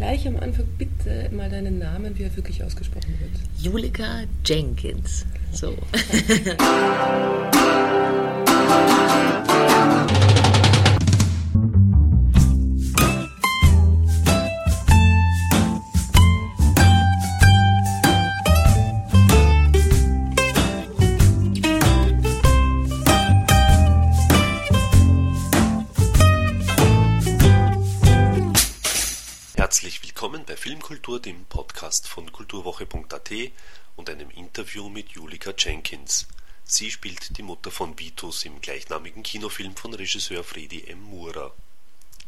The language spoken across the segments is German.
gleich am Anfang bitte mal deinen Namen, wie er wirklich ausgesprochen wird. Julika Jenkins. So. und einem Interview mit Julika Jenkins. Sie spielt die Mutter von Vitus im gleichnamigen Kinofilm von Regisseur Fredi M. Mura.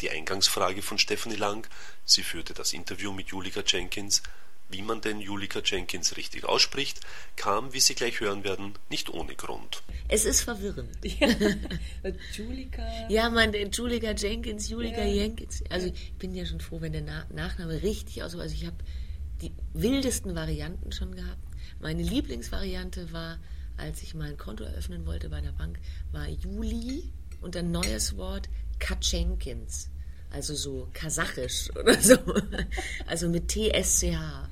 Die Eingangsfrage von Stephanie Lang, sie führte das Interview mit Julika Jenkins, wie man denn Julika Jenkins richtig ausspricht, kam, wie Sie gleich hören werden, nicht ohne Grund. Es ist verwirrend. Ja, Julika. Ja, man, Julika Jenkins, Julika ja. Jenkins. Also ich bin ja schon froh, wenn der Na Nachname richtig aussieht. Also ich habe die wildesten Varianten schon gehabt. Meine Lieblingsvariante war, als ich mal ein Konto eröffnen wollte bei der Bank, war Juli und ein neues Wort Katschenkins. Also so kasachisch oder so. Also mit TSCH.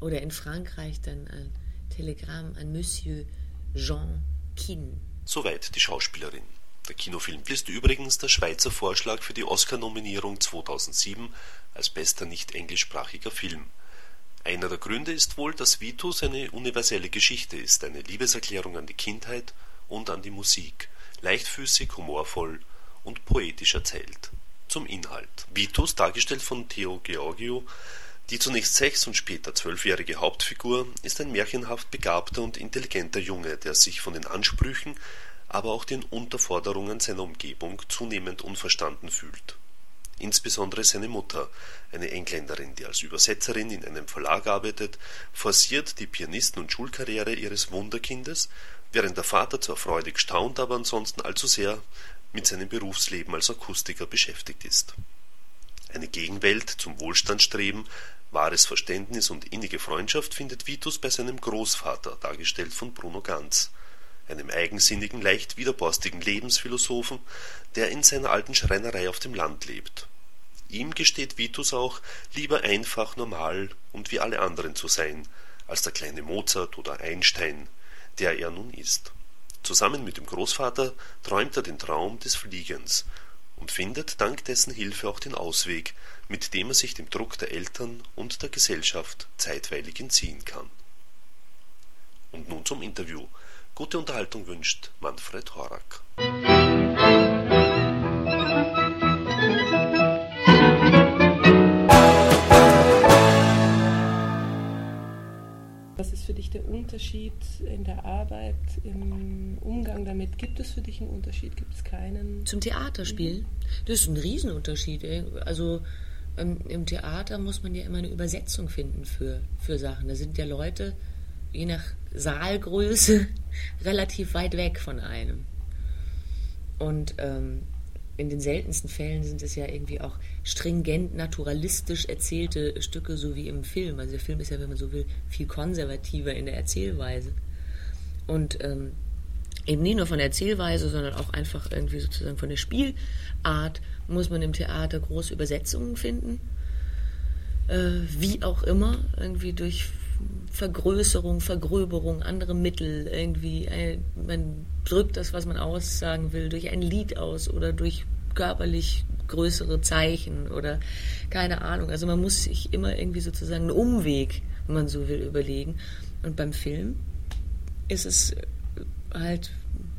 Oder in Frankreich dann ein Telegramm an Monsieur Jean Kin. Soweit die Schauspielerin. Der Kinofilm ist übrigens der Schweizer Vorschlag für die Oscar-Nominierung 2007 als bester nicht englischsprachiger Film. Einer der Gründe ist wohl, dass Vitus eine universelle Geschichte ist, eine Liebeserklärung an die Kindheit und an die Musik, leichtfüßig, humorvoll und poetisch erzählt. Zum Inhalt. Vitus, dargestellt von Theo Georgiou, die zunächst sechs und später zwölfjährige Hauptfigur ist ein märchenhaft begabter und intelligenter Junge, der sich von den Ansprüchen, aber auch den Unterforderungen seiner Umgebung zunehmend unverstanden fühlt. Insbesondere seine Mutter, eine Engländerin, die als Übersetzerin in einem Verlag arbeitet, forciert die Pianisten- und Schulkarriere ihres Wunderkindes, während der Vater zwar freudig staunt, aber ansonsten allzu sehr mit seinem Berufsleben als Akustiker beschäftigt ist. Eine Gegenwelt zum Wohlstandsstreben Wahres Verständnis und innige Freundschaft findet Vitus bei seinem Großvater, dargestellt von Bruno Ganz, einem eigensinnigen, leicht widerborstigen Lebensphilosophen, der in seiner alten Schreinerei auf dem Land lebt. Ihm gesteht Vitus auch, lieber einfach, normal und wie alle anderen zu sein, als der kleine Mozart oder Einstein, der er nun ist. Zusammen mit dem Großvater träumt er den Traum des Fliegens und findet dank dessen Hilfe auch den Ausweg, mit dem er sich dem Druck der Eltern und der Gesellschaft zeitweilig entziehen kann. Und nun zum Interview. Gute Unterhaltung wünscht Manfred Horak. Was ist für dich der Unterschied in der Arbeit, im Umgang damit? Gibt es für dich einen Unterschied? Gibt es keinen? Zum Theaterspielen? Das ist ein Riesenunterschied. Also ähm, im Theater muss man ja immer eine Übersetzung finden für, für Sachen. Da sind ja Leute, je nach Saalgröße, relativ weit weg von einem. Und ähm, in den seltensten Fällen sind es ja irgendwie auch stringent, naturalistisch erzählte Stücke, so wie im Film. Also der Film ist ja, wenn man so will, viel konservativer in der Erzählweise. Und ähm, eben nicht nur von der Erzählweise, sondern auch einfach irgendwie sozusagen von der Spielart muss man im Theater große Übersetzungen finden. Äh, wie auch immer, irgendwie durch Vergrößerung, Vergröberung, andere Mittel, irgendwie, ein, man drückt das, was man aussagen will, durch ein Lied aus oder durch körperlich größere Zeichen oder keine Ahnung. Also man muss sich immer irgendwie sozusagen einen Umweg, wenn man so will, überlegen. Und beim Film ist es halt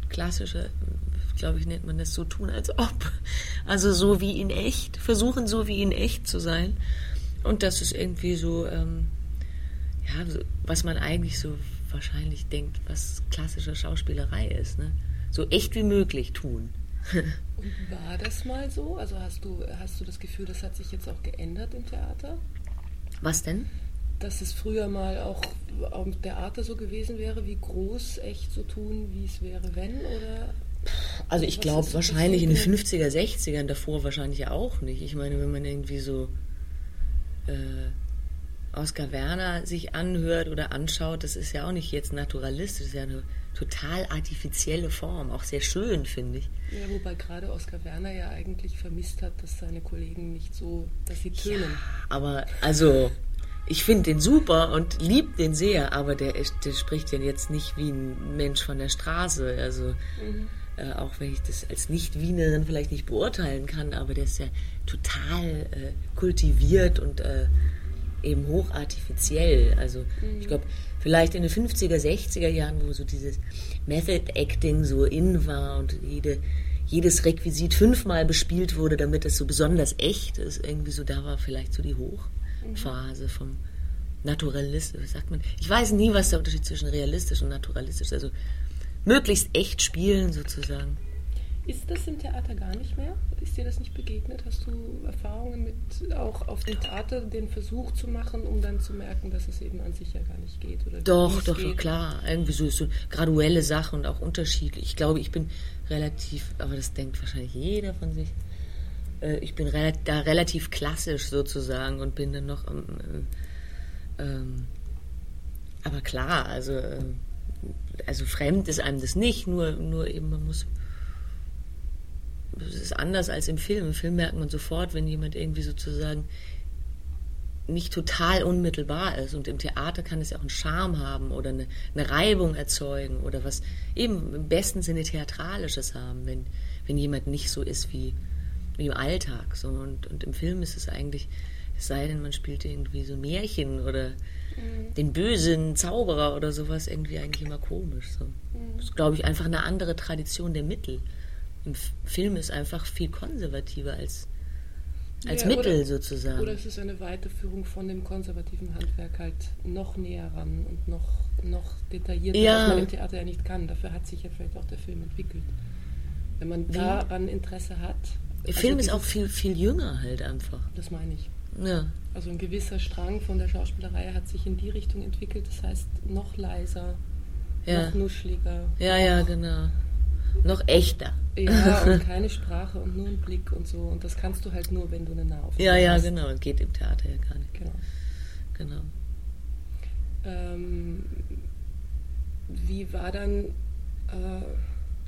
klassische, glaube ich, nennt man das so tun, als ob. Also so wie in echt, versuchen so wie in echt zu sein. Und das ist irgendwie so, ähm, ja, so, was man eigentlich so wahrscheinlich denkt, was klassische Schauspielerei ist. Ne? So echt wie möglich tun. Und war das mal so? Also hast du, hast du das Gefühl, das hat sich jetzt auch geändert im Theater? Was denn? Dass es früher mal auch am Theater so gewesen wäre, wie groß echt so tun, wie es wäre, wenn? Oder also ich glaube wahrscheinlich in den 50er, 60ern, davor wahrscheinlich auch nicht. Ich meine, wenn man irgendwie so äh, Oskar Werner sich anhört oder anschaut, das ist ja auch nicht jetzt naturalistisch, das ist ja eine total artifizielle Form, auch sehr schön, finde ich. Ja, wobei gerade Oskar Werner ja eigentlich vermisst hat, dass seine Kollegen nicht so, dass sie tönen. Ja, aber also ich finde den super und lieb den sehr, aber der, der spricht ja jetzt nicht wie ein Mensch von der Straße. Also mhm. äh, auch wenn ich das als Nicht-Wienerin vielleicht nicht beurteilen kann, aber der ist ja total äh, kultiviert und äh, eben hochartifiziell. Also mhm. ich glaube, vielleicht in den 50er, 60er Jahren, wo so dieses Method Acting so in war und jede, jedes Requisit fünfmal bespielt wurde, damit es so besonders echt ist, irgendwie so, da war vielleicht so die Hoch. Phase vom Naturalist, was sagt man? Ich weiß nie, was der Unterschied zwischen realistisch und naturalistisch ist. Also möglichst echt spielen sozusagen. Ist das im Theater gar nicht mehr? Ist dir das nicht begegnet? Hast du Erfahrungen mit auch auf dem Theater den Versuch zu machen, um dann zu merken, dass es eben an sich ja gar nicht geht? Oder doch, doch, geht? klar. Irgendwie so, so graduelle Sachen und auch unterschiedlich. Ich glaube, ich bin relativ, aber das denkt wahrscheinlich jeder von sich, äh, ich bin da relativ klassisch sozusagen und bin dann noch am. Äh, ähm, aber klar, also, äh, also fremd ist einem das nicht, nur, nur eben man muss. Es ist anders als im Film. Im Film merkt man sofort, wenn jemand irgendwie sozusagen nicht total unmittelbar ist. Und im Theater kann es ja auch einen Charme haben oder eine, eine Reibung erzeugen oder was eben im besten Sinne Theatralisches haben, wenn, wenn jemand nicht so ist wie, wie im Alltag. So. Und, und im Film ist es eigentlich, es sei denn, man spielt irgendwie so Märchen oder mhm. den bösen Zauberer oder sowas, irgendwie eigentlich immer komisch. So. Mhm. Das ist, glaube ich, einfach eine andere Tradition der Mittel. Im Film ist einfach viel konservativer als, als ja, Mittel oder, sozusagen. Oder es ist eine Weiterführung von dem konservativen Handwerk halt noch näher ran und noch, noch detaillierter, ja. was man im Theater ja nicht kann. Dafür hat sich ja vielleicht auch der Film entwickelt. Wenn man daran Interesse hat, der also Film ist auch viel, viel jünger halt einfach. Das meine ich. Ja. Also ein gewisser Strang von der Schauspielerei hat sich in die Richtung entwickelt, das heißt noch leiser, ja. noch nuschliger. Ja, ja, genau. Noch echter. Ja, und keine Sprache und nur ein Blick und so. Und das kannst du halt nur, wenn du eine Nahaufnahme Ja, ja, hast. genau. Das geht im Theater ja gar nicht. Genau. Genau. Ähm, wie war dann... Äh,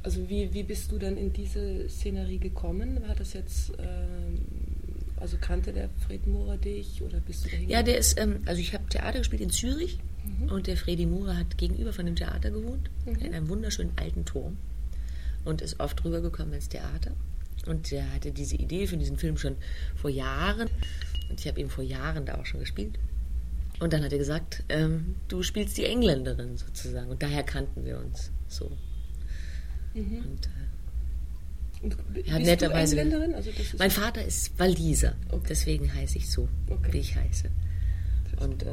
also wie, wie bist du dann in diese Szenerie gekommen? War das jetzt, ähm, also kannte der Fred Mohrer dich oder bist du dahin? Ja, der ist, ähm, also ich habe Theater gespielt in Zürich mhm. und der Fredi Mohrer hat gegenüber von dem Theater gewohnt, mhm. in einem wunderschönen alten Turm und ist oft rübergekommen ins Theater. Und der hatte diese Idee für diesen Film schon vor Jahren und ich habe ihn vor Jahren da auch schon gespielt. Und dann hat er gesagt, ähm, du spielst die Engländerin sozusagen. Und daher kannten wir uns so. Mhm. Und, äh, und ja, netterweise. Also mein Vater ist Waliser, okay. deswegen heiße ich so, okay. wie ich heiße. Und äh,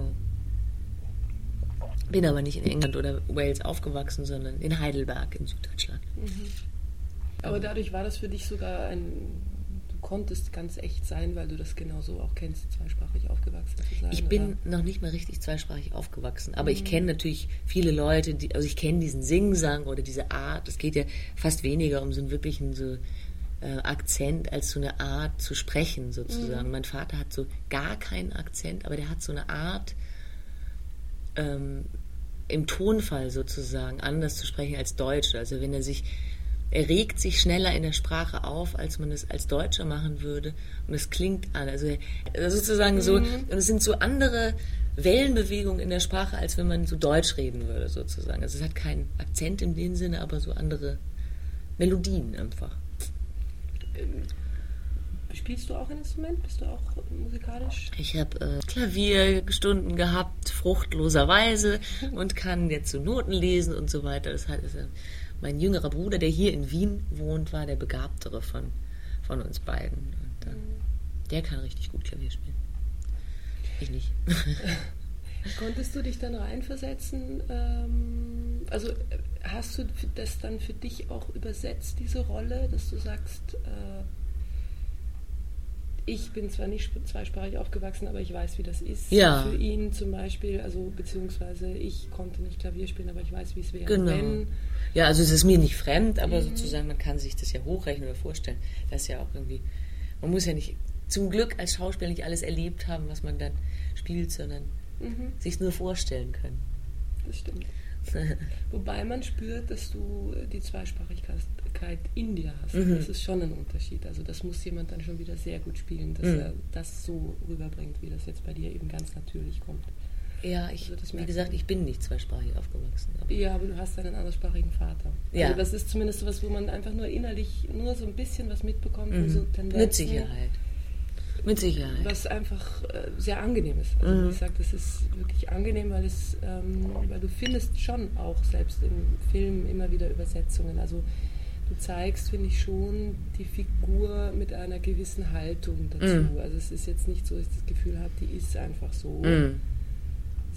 bin aber nicht in England oder Wales aufgewachsen, sondern in Heidelberg in Süddeutschland. Mhm. Aber dadurch war das für dich sogar ein konntest ganz echt sein, weil du das genauso auch kennst, zweisprachig aufgewachsen zu sein. Ich bin oder? noch nicht mal richtig zweisprachig aufgewachsen, aber mhm. ich kenne natürlich viele Leute, die, also ich kenne diesen Singsang oder diese Art. Es geht ja fast weniger um so einen wirklichen so äh, Akzent als so eine Art zu sprechen sozusagen. Mhm. Mein Vater hat so gar keinen Akzent, aber der hat so eine Art ähm, im Tonfall sozusagen anders zu sprechen als Deutsche. Also wenn er sich er regt sich schneller in der Sprache auf, als man es als Deutscher machen würde. Und es klingt an. Also, sozusagen so, mhm. und es sind so andere Wellenbewegungen in der Sprache, als wenn man so Deutsch reden würde, sozusagen. Also es hat keinen Akzent in dem Sinne, aber so andere Melodien einfach. Spielst du auch ein Instrument? Bist du auch musikalisch? Ich habe äh, Klavierstunden gehabt, fruchtloserweise, und kann jetzt so Noten lesen und so weiter. Das heißt, mein jüngerer Bruder, der hier in Wien wohnt, war der begabtere von, von uns beiden. Und, äh, mhm. Der kann richtig gut Klavier spielen. Ich nicht. Konntest du dich dann reinversetzen? Ähm, also hast du das dann für dich auch übersetzt, diese Rolle, dass du sagst, äh, ich bin zwar nicht zweisprachig aufgewachsen, aber ich weiß, wie das ist. Ja. Für ihn zum Beispiel, also beziehungsweise ich konnte nicht Klavier spielen, aber ich weiß, wie es wäre, genau. wenn. Ja, also es ist mir nicht fremd, aber mhm. sozusagen man kann sich das ja hochrechnen oder vorstellen. Das ist ja auch irgendwie, man muss ja nicht, zum Glück als Schauspieler nicht alles erlebt haben, was man dann spielt, sondern mhm. sich nur vorstellen können. Das stimmt. Wobei man spürt, dass du die Zweisprachigkeit in dir hast. Mhm. Das ist schon ein Unterschied. Also das muss jemand dann schon wieder sehr gut spielen, dass mhm. er das so rüberbringt, wie das jetzt bei dir eben ganz natürlich kommt. Ja, ich, also wie gesagt, ich bin nicht zweisprachig aufgewachsen. Aber ja, aber du hast einen anderssprachigen Vater. Ja. Also das ist zumindest was, wo man einfach nur innerlich nur so ein bisschen was mitbekommt. Mhm. So Mit Sicherheit. Mit Sicherheit. Was einfach äh, sehr angenehm ist. Also mhm. ich sage, das ist wirklich angenehm, weil es, ähm, weil du findest schon auch selbst im Film immer wieder Übersetzungen. Also du zeigst, finde ich schon, die Figur mit einer gewissen Haltung dazu. Mhm. Also es ist jetzt nicht so, dass ich das Gefühl habe, die ist einfach so. Mhm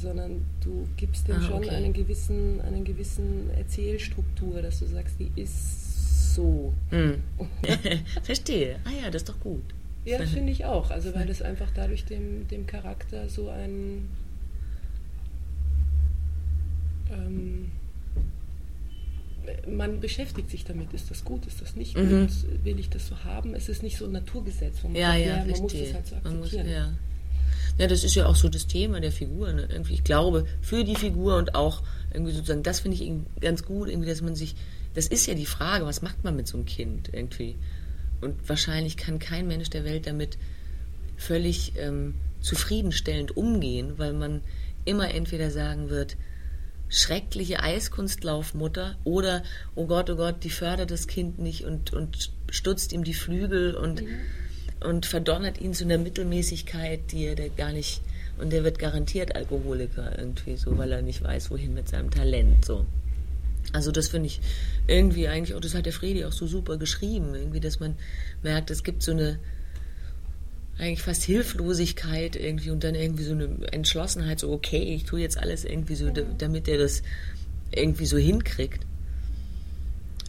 sondern du gibst dem ah, schon okay. einen gewissen, einen gewissen Erzählstruktur, dass du sagst, die ist so. Mm. Verstehe. Ah ja, das ist doch gut. Ja, finde ich auch. Also weil das einfach dadurch dem, dem Charakter so ein ähm, man beschäftigt sich damit, ist das gut, ist das nicht mhm. gut, will ich das so haben? Es ist nicht so ein Naturgesetz, wo man, ja, sagt, ja, ja, man muss das halt so akzeptieren. Muss, ja. Ja, das ist ja auch so das Thema der Figur. Ne? Irgendwie, ich glaube, für die Figur und auch irgendwie sozusagen, das finde ich ganz gut, irgendwie, dass man sich, das ist ja die Frage, was macht man mit so einem Kind irgendwie? Und wahrscheinlich kann kein Mensch der Welt damit völlig ähm, zufriedenstellend umgehen, weil man immer entweder sagen wird, schreckliche Eiskunstlaufmutter oder, oh Gott, oh Gott, die fördert das Kind nicht und, und stutzt ihm die Flügel und mhm und verdonnert ihn zu einer Mittelmäßigkeit, die er der gar nicht und der wird garantiert Alkoholiker irgendwie so, weil er nicht weiß, wohin mit seinem Talent so. Also das finde ich irgendwie eigentlich, auch das hat der Fredi auch so super geschrieben, irgendwie, dass man merkt, es gibt so eine eigentlich fast Hilflosigkeit irgendwie und dann irgendwie so eine Entschlossenheit, so okay, ich tue jetzt alles irgendwie so, damit er das irgendwie so hinkriegt.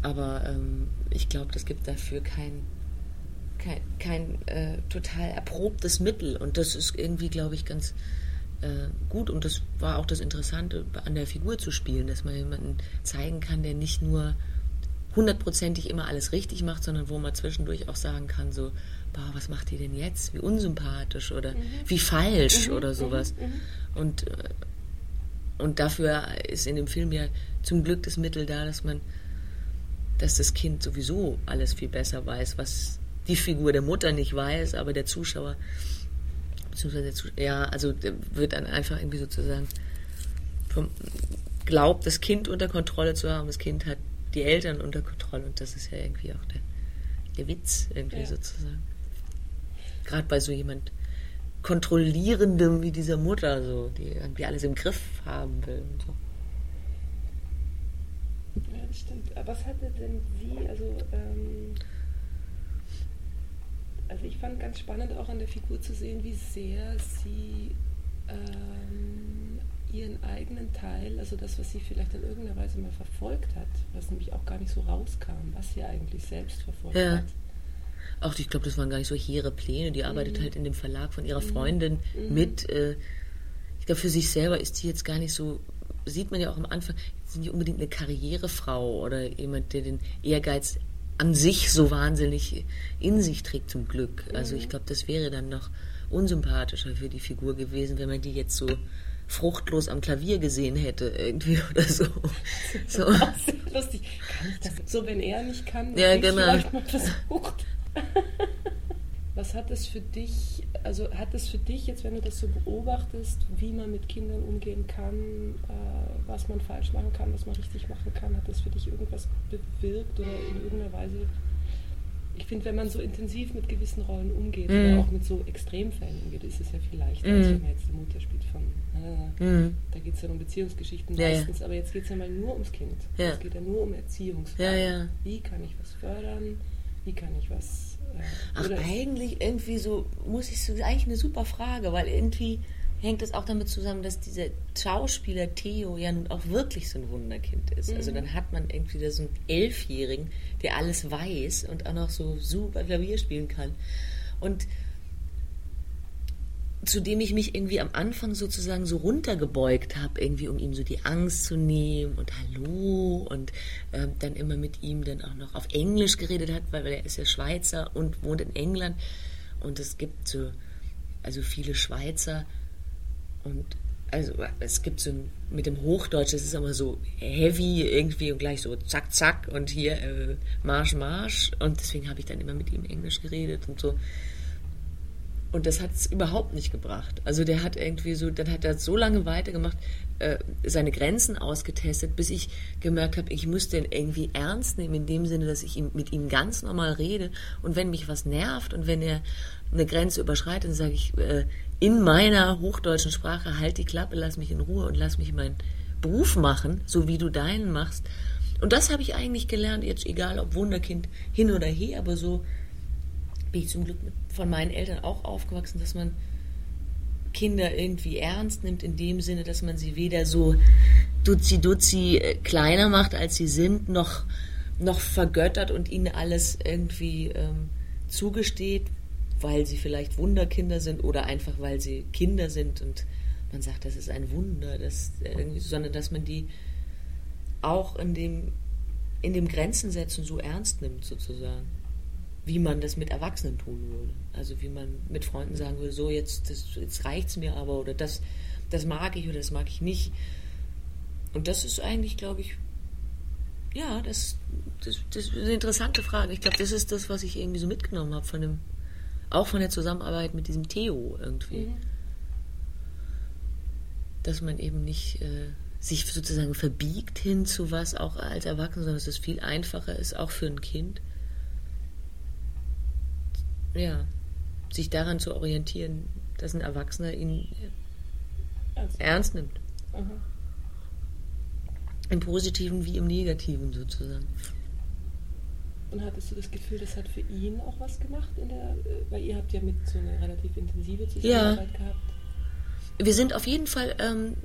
Aber ähm, ich glaube, das gibt dafür kein kein, kein äh, total erprobtes Mittel. Und das ist irgendwie, glaube ich, ganz äh, gut. Und das war auch das Interessante, an der Figur zu spielen, dass man jemanden zeigen kann, der nicht nur hundertprozentig immer alles richtig macht, sondern wo man zwischendurch auch sagen kann, so, boah, was macht die denn jetzt? Wie unsympathisch oder mhm. wie falsch mhm. oder mhm. sowas. Mhm. Und, äh, und dafür ist in dem Film ja zum Glück das Mittel da, dass man, dass das Kind sowieso alles viel besser weiß, was die Figur der Mutter nicht weiß, aber der Zuschauer, beziehungsweise der Zuschauer, ja, also wird dann einfach irgendwie sozusagen vom, glaubt, das Kind unter Kontrolle zu haben. Das Kind hat die Eltern unter Kontrolle und das ist ja irgendwie auch der, der Witz irgendwie ja. sozusagen. Gerade bei so jemand kontrollierendem wie dieser Mutter, so, die irgendwie alles im Griff haben will und so. Ja, das stimmt. Was hatte denn sie, also ähm, also ich fand ganz spannend auch an der Figur zu sehen, wie sehr sie ähm, ihren eigenen Teil, also das, was sie vielleicht in irgendeiner Weise mal verfolgt hat, was nämlich auch gar nicht so rauskam, was sie eigentlich selbst verfolgt ja. hat. Auch ich glaube, das waren gar nicht so hehre Pläne. Die arbeitet mhm. halt in dem Verlag von ihrer mhm. Freundin mhm. mit. Äh, ich glaube, für sich selber ist sie jetzt gar nicht so, sieht man ja auch am Anfang, sie nicht unbedingt eine Karrierefrau oder jemand, der den Ehrgeiz an sich so wahnsinnig in sich trägt, zum Glück. Also ich glaube, das wäre dann noch unsympathischer für die Figur gewesen, wenn man die jetzt so fruchtlos am Klavier gesehen hätte, irgendwie oder so. so. Lustig. Kann ich das so, wenn er nicht kann, ja, genau. vielleicht mal versucht. Was hat es für dich, also hat es für dich jetzt, wenn du das so beobachtest, wie man mit Kindern umgehen kann, äh, was man falsch machen kann, was man richtig machen kann, hat das für dich irgendwas bewirkt oder in irgendeiner Weise? Ich finde, wenn man so intensiv mit gewissen Rollen umgeht mm. oder auch mit so Extremfällen umgeht, ist es ja viel leichter, mm. als wenn man jetzt die Mutter spielt von, äh, mm. da geht es ja um Beziehungsgeschichten ja, meistens, ja. aber jetzt geht es ja mal nur ums Kind. Ja. Es geht ja nur um Erziehungsfragen. Wie kann ich was fördern? Wie kann ich was Ach, eigentlich irgendwie so, muss ich so, eigentlich eine super Frage, weil irgendwie hängt es auch damit zusammen, dass dieser Schauspieler Theo ja nun auch wirklich so ein Wunderkind ist. Also mhm. Also dann hat man irgendwie da so einen Elfjährigen, der alles weiß und auch noch so super Klavier spielen kann. Und zu dem ich mich irgendwie am Anfang sozusagen so runtergebeugt habe, irgendwie um ihm so die Angst zu nehmen und Hallo und äh, dann immer mit ihm dann auch noch auf Englisch geredet hat, weil, weil er ist ja Schweizer und wohnt in England und es gibt so also viele Schweizer und also es gibt so mit dem Hochdeutsch, es ist immer so heavy irgendwie und gleich so zack, zack und hier äh, Marsch, Marsch. Und deswegen habe ich dann immer mit ihm Englisch geredet und so. Und das hat es überhaupt nicht gebracht. Also der hat irgendwie so, dann hat er so lange weitergemacht, äh, seine Grenzen ausgetestet, bis ich gemerkt habe, ich muss den irgendwie ernst nehmen, in dem Sinne, dass ich ihm, mit ihm ganz normal rede. Und wenn mich was nervt und wenn er eine Grenze überschreitet, dann sage ich äh, in meiner hochdeutschen Sprache, halt die Klappe, lass mich in Ruhe und lass mich meinen Beruf machen, so wie du deinen machst. Und das habe ich eigentlich gelernt, jetzt egal ob Wunderkind hin oder her, aber so bin ich zum Glück von meinen Eltern auch aufgewachsen, dass man Kinder irgendwie ernst nimmt, in dem Sinne, dass man sie weder so duzi-duzi äh, kleiner macht, als sie sind, noch, noch vergöttert und ihnen alles irgendwie ähm, zugesteht, weil sie vielleicht Wunderkinder sind oder einfach weil sie Kinder sind und man sagt, das ist ein Wunder, das irgendwie, sondern dass man die auch in dem, in dem Grenzen so ernst nimmt, sozusagen wie man das mit Erwachsenen tun würde. Also wie man mit Freunden sagen würde, so jetzt, das, jetzt reicht's mir aber oder das, das mag ich oder das mag ich nicht. Und das ist eigentlich, glaube ich, ja, das, das, das ist eine interessante Frage. Ich glaube, das ist das, was ich irgendwie so mitgenommen habe von dem, auch von der Zusammenarbeit mit diesem Theo irgendwie. Mhm. Dass man eben nicht äh, sich sozusagen verbiegt hin zu was, auch als Erwachsener, sondern dass es viel einfacher ist, auch für ein Kind ja, sich daran zu orientieren, dass ein Erwachsener ihn ernst, ernst nimmt. Mhm. Im Positiven wie im Negativen sozusagen. Und hattest du das Gefühl, das hat für ihn auch was gemacht der, weil ihr habt ja mit so eine relativ intensive Zusammenarbeit ja. gehabt. Wir sind auf jeden Fall, ähm,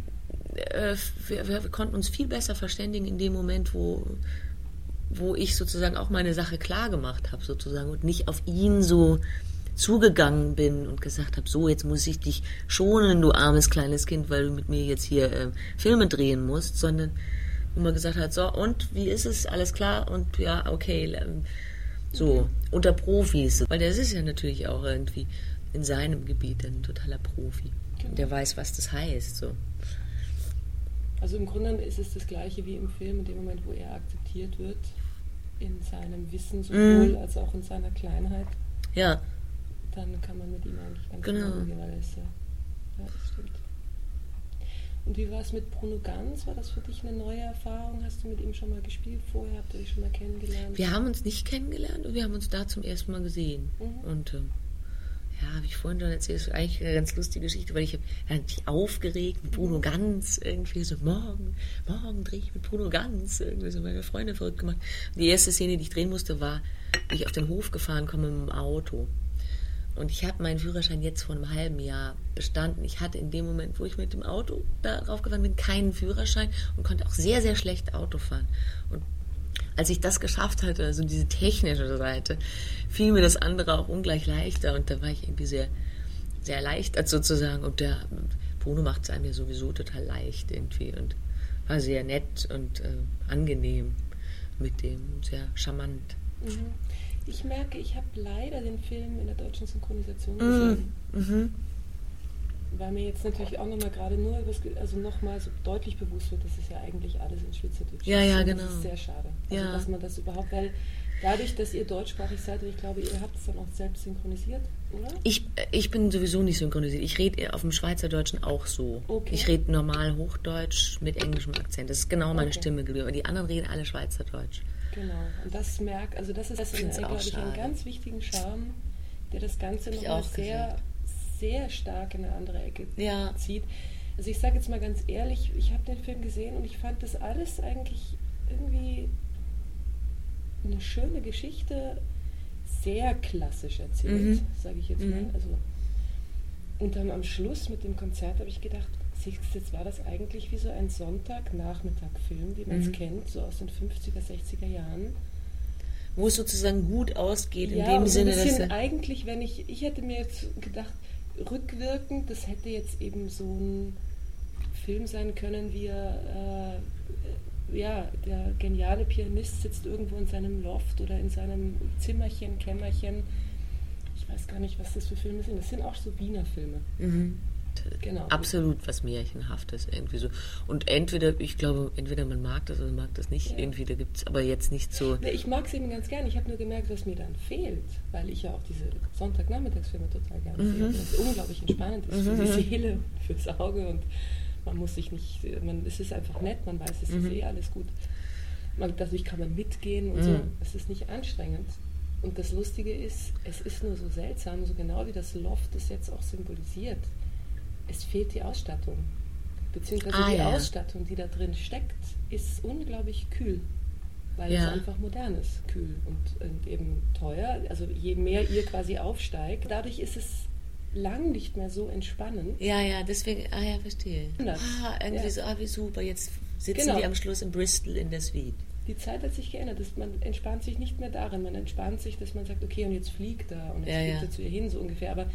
äh, wir, wir, konnten uns viel besser verständigen in dem Moment, wo wo ich sozusagen auch meine Sache klar gemacht habe, sozusagen, und nicht auf ihn so zugegangen bin und gesagt habe, so, jetzt muss ich dich schonen, du armes kleines Kind, weil du mit mir jetzt hier äh, Filme drehen musst, sondern wo man gesagt hat, so, und wie ist es, alles klar? Und ja, okay, ähm, so, unter Profis. Weil der ist ja natürlich auch irgendwie in seinem Gebiet ein totaler Profi. Genau. Der weiß, was das heißt, so. Also im Grunde ist es das gleiche wie im Film, in dem Moment, wo er akzeptiert wird, in seinem Wissen sowohl mm. als auch in seiner Kleinheit. Ja. Dann kann man mit ihm eigentlich ganz genau umgehen, weil ist ja, ja, das stimmt. Und wie war es mit Bruno Ganz? War das für dich eine neue Erfahrung? Hast du mit ihm schon mal gespielt vorher? Habt ihr euch schon mal kennengelernt? Wir haben uns nicht kennengelernt und wir haben uns da zum ersten Mal gesehen. Mhm. Und äh, ja, habe ich vorhin schon erzählt, das ist eigentlich eine ganz lustige Geschichte, weil ich habe mich aufgeregt mit Bruno Ganz, irgendwie so, morgen, morgen drehe ich mit Bruno Ganz, irgendwie so meine Freunde verrückt gemacht. Und die erste Szene, die ich drehen musste, war, wie ich auf den Hof gefahren komme mit dem Auto. Und ich habe meinen Führerschein jetzt vor einem halben Jahr bestanden. Ich hatte in dem Moment, wo ich mit dem Auto darauf gefahren bin, keinen Führerschein und konnte auch sehr, sehr schlecht Auto fahren. Und als ich das geschafft hatte, also diese technische Seite, fiel mir das andere auch ungleich leichter und da war ich irgendwie sehr, sehr erleichtert sozusagen. Und der Bruno macht es einem ja sowieso total leicht irgendwie und war sehr nett und äh, angenehm mit dem, sehr charmant. Mhm. Ich merke, ich habe leider den Film in der deutschen Synchronisation mhm. gesehen. Mhm weil mir jetzt natürlich auch nochmal gerade nur also nochmal so deutlich bewusst wird, dass es ja eigentlich alles in Schweizerdeutsch ja, ist. Ja, genau. Das ist sehr schade. Also, ja. dass man das überhaupt, weil dadurch, dass ihr deutschsprachig seid, und ich glaube, ihr habt es dann auch selbst synchronisiert, oder? Ich, ich bin sowieso nicht synchronisiert. Ich rede auf dem Schweizerdeutschen auch so. Okay. Ich rede normal Hochdeutsch mit englischem Akzent. Das ist genau meine okay. Stimme geblieben. Aber die anderen reden alle Schweizerdeutsch. Genau. Und das merkt, also das ist, das ist glaube ich, einen ganz wichtigen Charme, der das Ganze nochmal sehr gesehen sehr stark in eine andere Ecke ja. zieht. Also ich sage jetzt mal ganz ehrlich, ich habe den Film gesehen und ich fand das alles eigentlich irgendwie eine schöne Geschichte, sehr klassisch erzählt, mhm. sage ich jetzt mhm. mal. Also, und dann am Schluss mit dem Konzert habe ich gedacht, jetzt war das eigentlich wie so ein Sonntagnachmittag-Film, wie man es mhm. kennt, so aus den 50er, 60er Jahren. Wo es sozusagen gut ausgeht, ja, in dem Sinne, dass. Eigentlich, wenn ich, ich hätte mir jetzt gedacht, rückwirkend, das hätte jetzt eben so ein Film sein können, wie er, äh, ja, der geniale Pianist sitzt irgendwo in seinem Loft oder in seinem Zimmerchen, Kämmerchen. Ich weiß gar nicht, was das für Filme sind. Das sind auch so Wiener Filme. Mhm. Genau. Absolut was Märchenhaftes irgendwie so. Und entweder, ich glaube, entweder man mag das oder man mag das nicht. Ja. Irgendwie, da gibt es aber jetzt nicht so. Ich mag es eben ganz gern. Ich habe nur gemerkt, was mir dann fehlt, weil ich ja auch diese Sonntagnachmittagsfilme total gerne mhm. sehe. Das unglaublich entspannend ist mhm. für die Seele, fürs Auge und man muss sich nicht, man, es ist einfach nett, man weiß, es mhm. ist eh alles gut. Man, dadurch kann man mitgehen und so. Mhm. Es ist nicht anstrengend. Und das Lustige ist, es ist nur so seltsam, so genau wie das Loft es jetzt auch symbolisiert. Es fehlt die Ausstattung. Beziehungsweise ah, die ja. Ausstattung, die da drin steckt, ist unglaublich kühl. Weil ja. es einfach modern ist, kühl und, und, eben teuer. Also je mehr ihr quasi aufsteigt, dadurch ist es lang nicht mehr so entspannend. Ja, ja, deswegen, ah ja, verstehe. Anders. Ah, irgendwie ja. so, ah, wie super, jetzt sitzen genau. die am Schluss in Bristol in der Suite die Zeit hat sich geändert. Das, man entspannt sich nicht mehr darin. Man entspannt sich, dass man sagt, okay, und jetzt fliegt er und jetzt ja, fliegt ja. er zu ihr hin, so ungefähr. Aber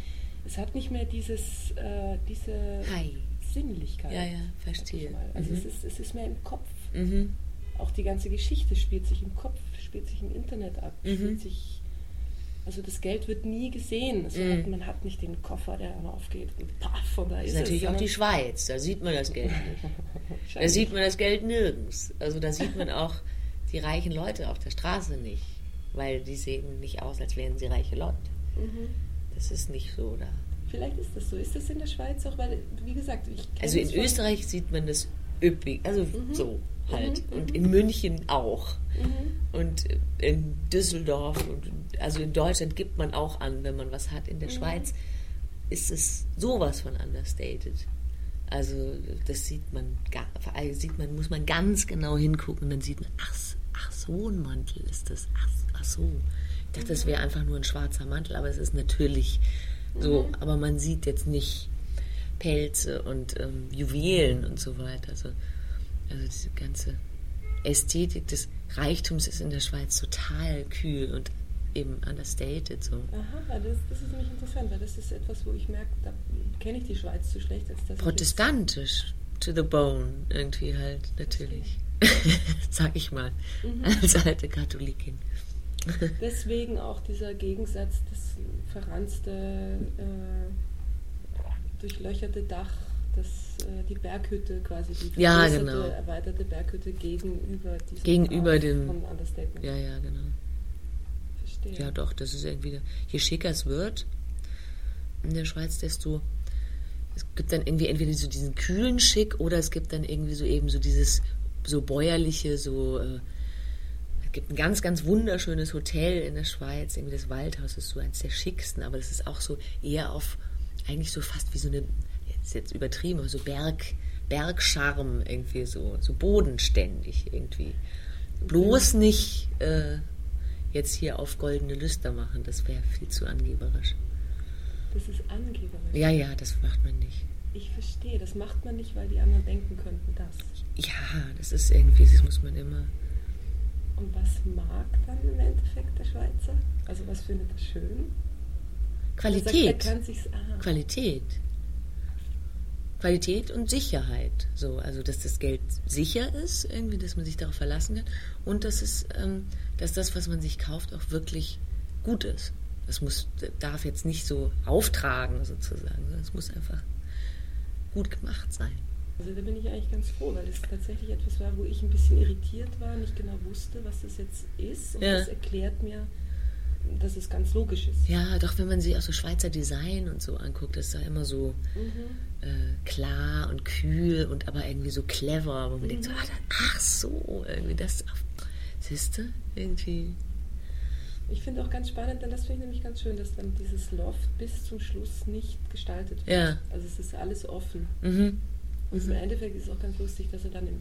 es hat nicht mehr dieses, äh, diese Hi. Sinnlichkeit. Ja, ja, verstehe. Also mhm. es, ist, es ist mehr im Kopf. Mhm. Auch die ganze Geschichte spielt sich im Kopf, spielt sich im Internet ab, mhm. spielt sich also das Geld wird nie gesehen. Mm. Hat, man hat nicht den Koffer, der aufgeht und paff, und da ist, das ist natürlich es, auch die Schweiz, da sieht man das Geld nicht. da sieht man das Geld nirgends. Also da sieht man auch die reichen Leute auf der Straße nicht, weil die sehen nicht aus, als wären sie reiche Leute. Mhm. Das ist nicht so da. Vielleicht ist das so. Ist das in der Schweiz auch? Weil, wie gesagt, ich Also in Österreich sieht man das üppig, also mhm. so halt. Mhm. Und mhm. in München auch. Mhm. Und in Düsseldorf und also in Deutschland gibt man auch an, wenn man was hat. In der mhm. Schweiz ist es sowas von understated. Also das sieht man, sieht man, muss man ganz genau hingucken, dann sieht man, ach, ach so ein Mantel ist das, ach, ach so. Ich dachte, das wäre einfach nur ein schwarzer Mantel, aber es ist natürlich so, mhm. aber man sieht jetzt nicht Pelze und ähm, Juwelen und so weiter. Also, also diese ganze Ästhetik des Reichtums ist in der Schweiz total kühl und eben understated. So. Aha, das, das ist nämlich interessant, weil das ist etwas, wo ich merke, da kenne ich die Schweiz zu schlecht, als dass Protestantisch, to the bone, irgendwie halt, natürlich. Sag ich mal, mhm. als alte Katholikin. Deswegen auch dieser Gegensatz, das verranzte, äh, durchlöcherte Dach, das, äh, die Berghütte quasi, die ja, genau. erweiterte Berghütte gegenüber diesem Gegenüber dem. Ja, ja, genau. Verstehe. Ja, doch, das ist irgendwie. Je schicker es wird in der Schweiz, desto. Es gibt dann irgendwie entweder so diesen kühlen Schick oder es gibt dann irgendwie so eben so dieses so bäuerliche, so. Äh, gibt ein ganz, ganz wunderschönes Hotel in der Schweiz, irgendwie das Waldhaus ist so eines der schicksten, aber das ist auch so eher auf, eigentlich so fast wie so eine, ist jetzt übertrieben, aber so Berg, Bergscharm irgendwie so, so bodenständig irgendwie. Bloß nicht äh, jetzt hier auf goldene Lüster machen, das wäre viel zu angeberisch. Das ist angeberisch? Ja, ja, das macht man nicht. Ich verstehe, das macht man nicht, weil die anderen denken könnten, das. Ja, das ist irgendwie, das muss man immer. Und was mag dann im Endeffekt der Schweizer? Also was findet er schön? Qualität. Sagt, ah. Qualität. Qualität und Sicherheit. So, also dass das Geld sicher ist, irgendwie, dass man sich darauf verlassen kann und dass es, ähm, dass das, was man sich kauft, auch wirklich gut ist. Das muss, darf jetzt nicht so auftragen sozusagen. Es muss einfach gut gemacht sein. Also da bin ich eigentlich ganz froh, weil es tatsächlich etwas war, wo ich ein bisschen irritiert war, nicht genau wusste, was das jetzt ist. Und ja. das erklärt mir, dass es ganz logisch ist. Ja, doch wenn man sich auch so Schweizer Design und so anguckt, das ist da immer so mhm. äh, klar und kühl und aber irgendwie so clever, wo man mhm. denkt so, ah, ach so, irgendwie das, siehst du, irgendwie ich finde auch ganz spannend, denn das finde ich nämlich ganz schön, dass dann dieses Loft bis zum Schluss nicht gestaltet wird. Ja. Also es ist alles offen. Mhm. Und mhm. im Endeffekt ist es auch ganz lustig, dass er dann im,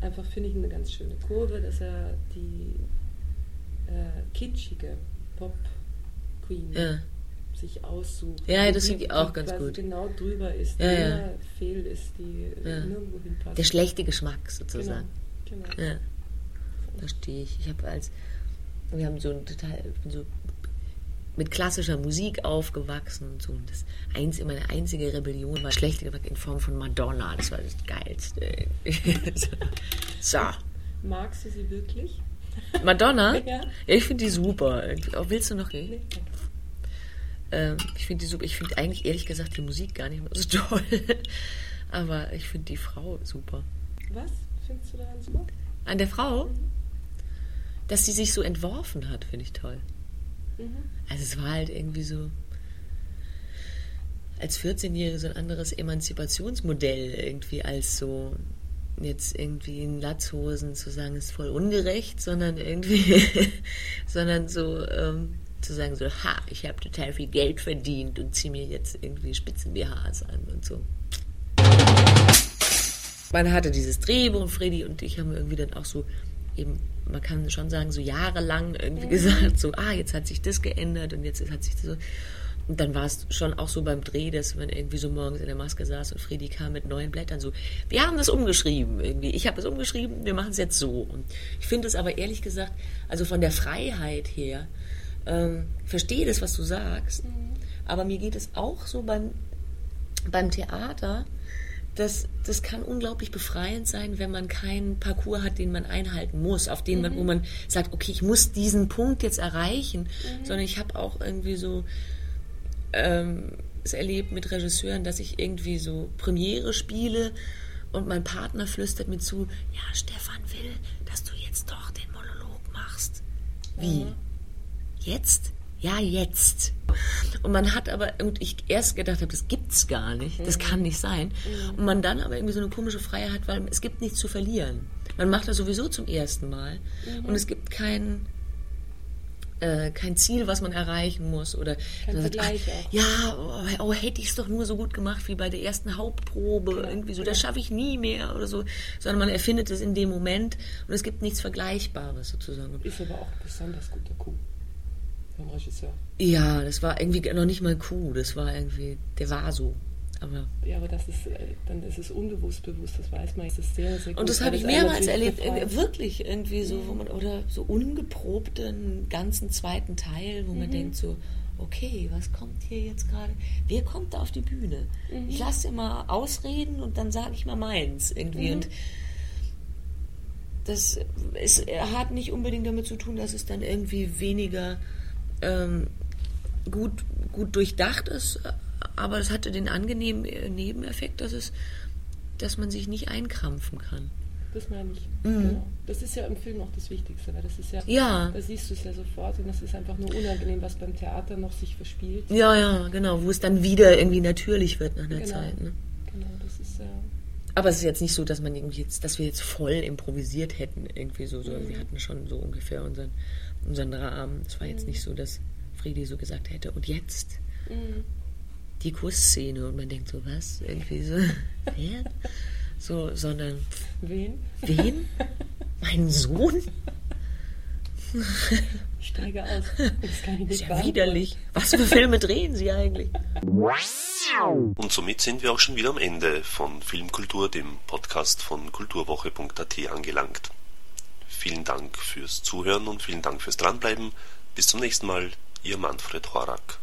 einfach, finde ich, eine ganz schöne Kurve, dass er die äh, kitschige Pop-Queen ja. sich aussucht. Ja, das finde ich auch ganz gut. genau drüber ist, ja, ja. fehl ist, die nirgendwo hinpasst. Der schlechte Geschmack sozusagen. Genau. genau. Ja. Verstehe ich. Ich habe als wir haben so ein total, so mit klassischer Musik aufgewachsen und so. Und das eins, meine einzige Rebellion war Geschmack in Form von Madonna. Das war das Geilste. so. Magst du sie wirklich? Madonna? ja. Ich finde die super. Willst du noch? Nee. Ähm, ich finde die super. Ich finde eigentlich ehrlich gesagt die Musik gar nicht mehr so toll. Aber ich finde die Frau super. Was findest du daran super? An der Frau? Dass sie sich so entworfen hat, finde ich toll. Mhm. Also es war halt irgendwie so als 14-Jährige so ein anderes Emanzipationsmodell irgendwie als so jetzt irgendwie in Latzhosen zu sagen, ist voll ungerecht, sondern irgendwie, sondern so ähm, zu sagen so, ha, ich habe total viel Geld verdient und ziehe mir jetzt irgendwie Spitzen-BHs an und so. Man hatte dieses Drehbuch und Freddy und ich haben irgendwie dann auch so eben, man kann schon sagen, so jahrelang irgendwie gesagt, so, ah, jetzt hat sich das geändert und jetzt hat sich das so. Und dann war es schon auch so beim Dreh, dass man irgendwie so morgens in der Maske saß und Freddy kam mit neuen Blättern so, wir haben das umgeschrieben irgendwie. Ich habe es umgeschrieben, wir machen es jetzt so. Und ich finde es aber ehrlich gesagt, also von der Freiheit her, ähm, verstehe das, was du sagst, aber mir geht es auch so beim, beim Theater, das, das kann unglaublich befreiend sein, wenn man keinen Parcours hat, den man einhalten muss, auf den man, wo man sagt, okay, ich muss diesen Punkt jetzt erreichen, sondern ich habe auch irgendwie so ähm, es erlebt mit Regisseuren, dass ich irgendwie so Premiere spiele und mein Partner flüstert mir zu, ja, Stefan will, dass du jetzt doch den Monolog machst. Wie? Jetzt? Ja, jetzt. Und man hat aber, und ich erst gedacht habe, das gibt's gar nicht, das kann nicht sein. Und man dann aber irgendwie so eine komische Freiheit hat, weil es gibt nichts zu verlieren. Man macht das sowieso zum ersten Mal. Und es gibt kein, äh, kein Ziel, was man erreichen muss. Oder Kein sagt, ach, auch. ja, oh, oh, hätte ich es doch nur so gut gemacht wie bei der ersten Hauptprobe. Genau, Irgendwie so, das schaffe ich nie mehr oder so. Sondern man erfindet es in dem Moment und es gibt nichts Vergleichbares sozusagen. Ist aber auch besonders guter Coup vom Regisseur. Ja, das war irgendwie noch nicht mal cool. Das war irgendwie, der war so. Aber Ja, aber das ist, äh, dann ist es unbewusst bewusst, das weiß man, es ist sehr, sehr gut. Und das habe ich mehrmals erlebt, befreit. wirklich irgendwie so, wo man, oder so ungeprobten ganzen zweiten Teil, wo man Mhm. denkt so, okay, was kommt hier jetzt gerade? Wer kommt da auf die Bühne? Mhm. Ich lasse immer ausreden und dann sage ich mal meins irgendwie. Mhm. Und das ist, hat nicht unbedingt damit zu tun, dass es dann irgendwie weniger ähm, gut, gut durchdacht ist, aber es hatte den angenehmen äh, Nebeneffekt, dass es, dass man sich nicht einkrampfen kann. Das meine ich. Mhm. Genau. Das ist ja im Film auch das Wichtigste, weil das ist ja, Ja. da siehst du es ja sofort und das ist einfach nur unangenehm, was beim Theater noch sich verspielt. Ja, ja, genau, wo es dann wieder irgendwie natürlich wird nach einer Genau. Zeit. Ne? Genau, das ist ja. Aber es ist jetzt nicht so, dass man irgendwie jetzt, dass wir jetzt voll improvisiert hätten, irgendwie so, so. Mhm. Wir hatten schon so ungefähr unseren, unseren Rahmen. Es war jetzt nicht so, dass Friedi so gesagt hätte, und jetzt Mhm. die Kussszene und man denkt so, was? Irgendwie so, wer? So, sondern Wen? wen? Meinen Sohn? Ich steige aus. Das kann ich Das nicht ist ja beantworten. widerlich. Was für Filme drehen Sie eigentlich? Und somit sind wir auch schon wieder am Ende von Filmkultur, dem Podcast von kulturwoche.at angelangt. Vielen Dank fürs Zuhören und vielen Dank fürs Dranbleiben. Bis zum nächsten Mal, Ihr Manfred Horak.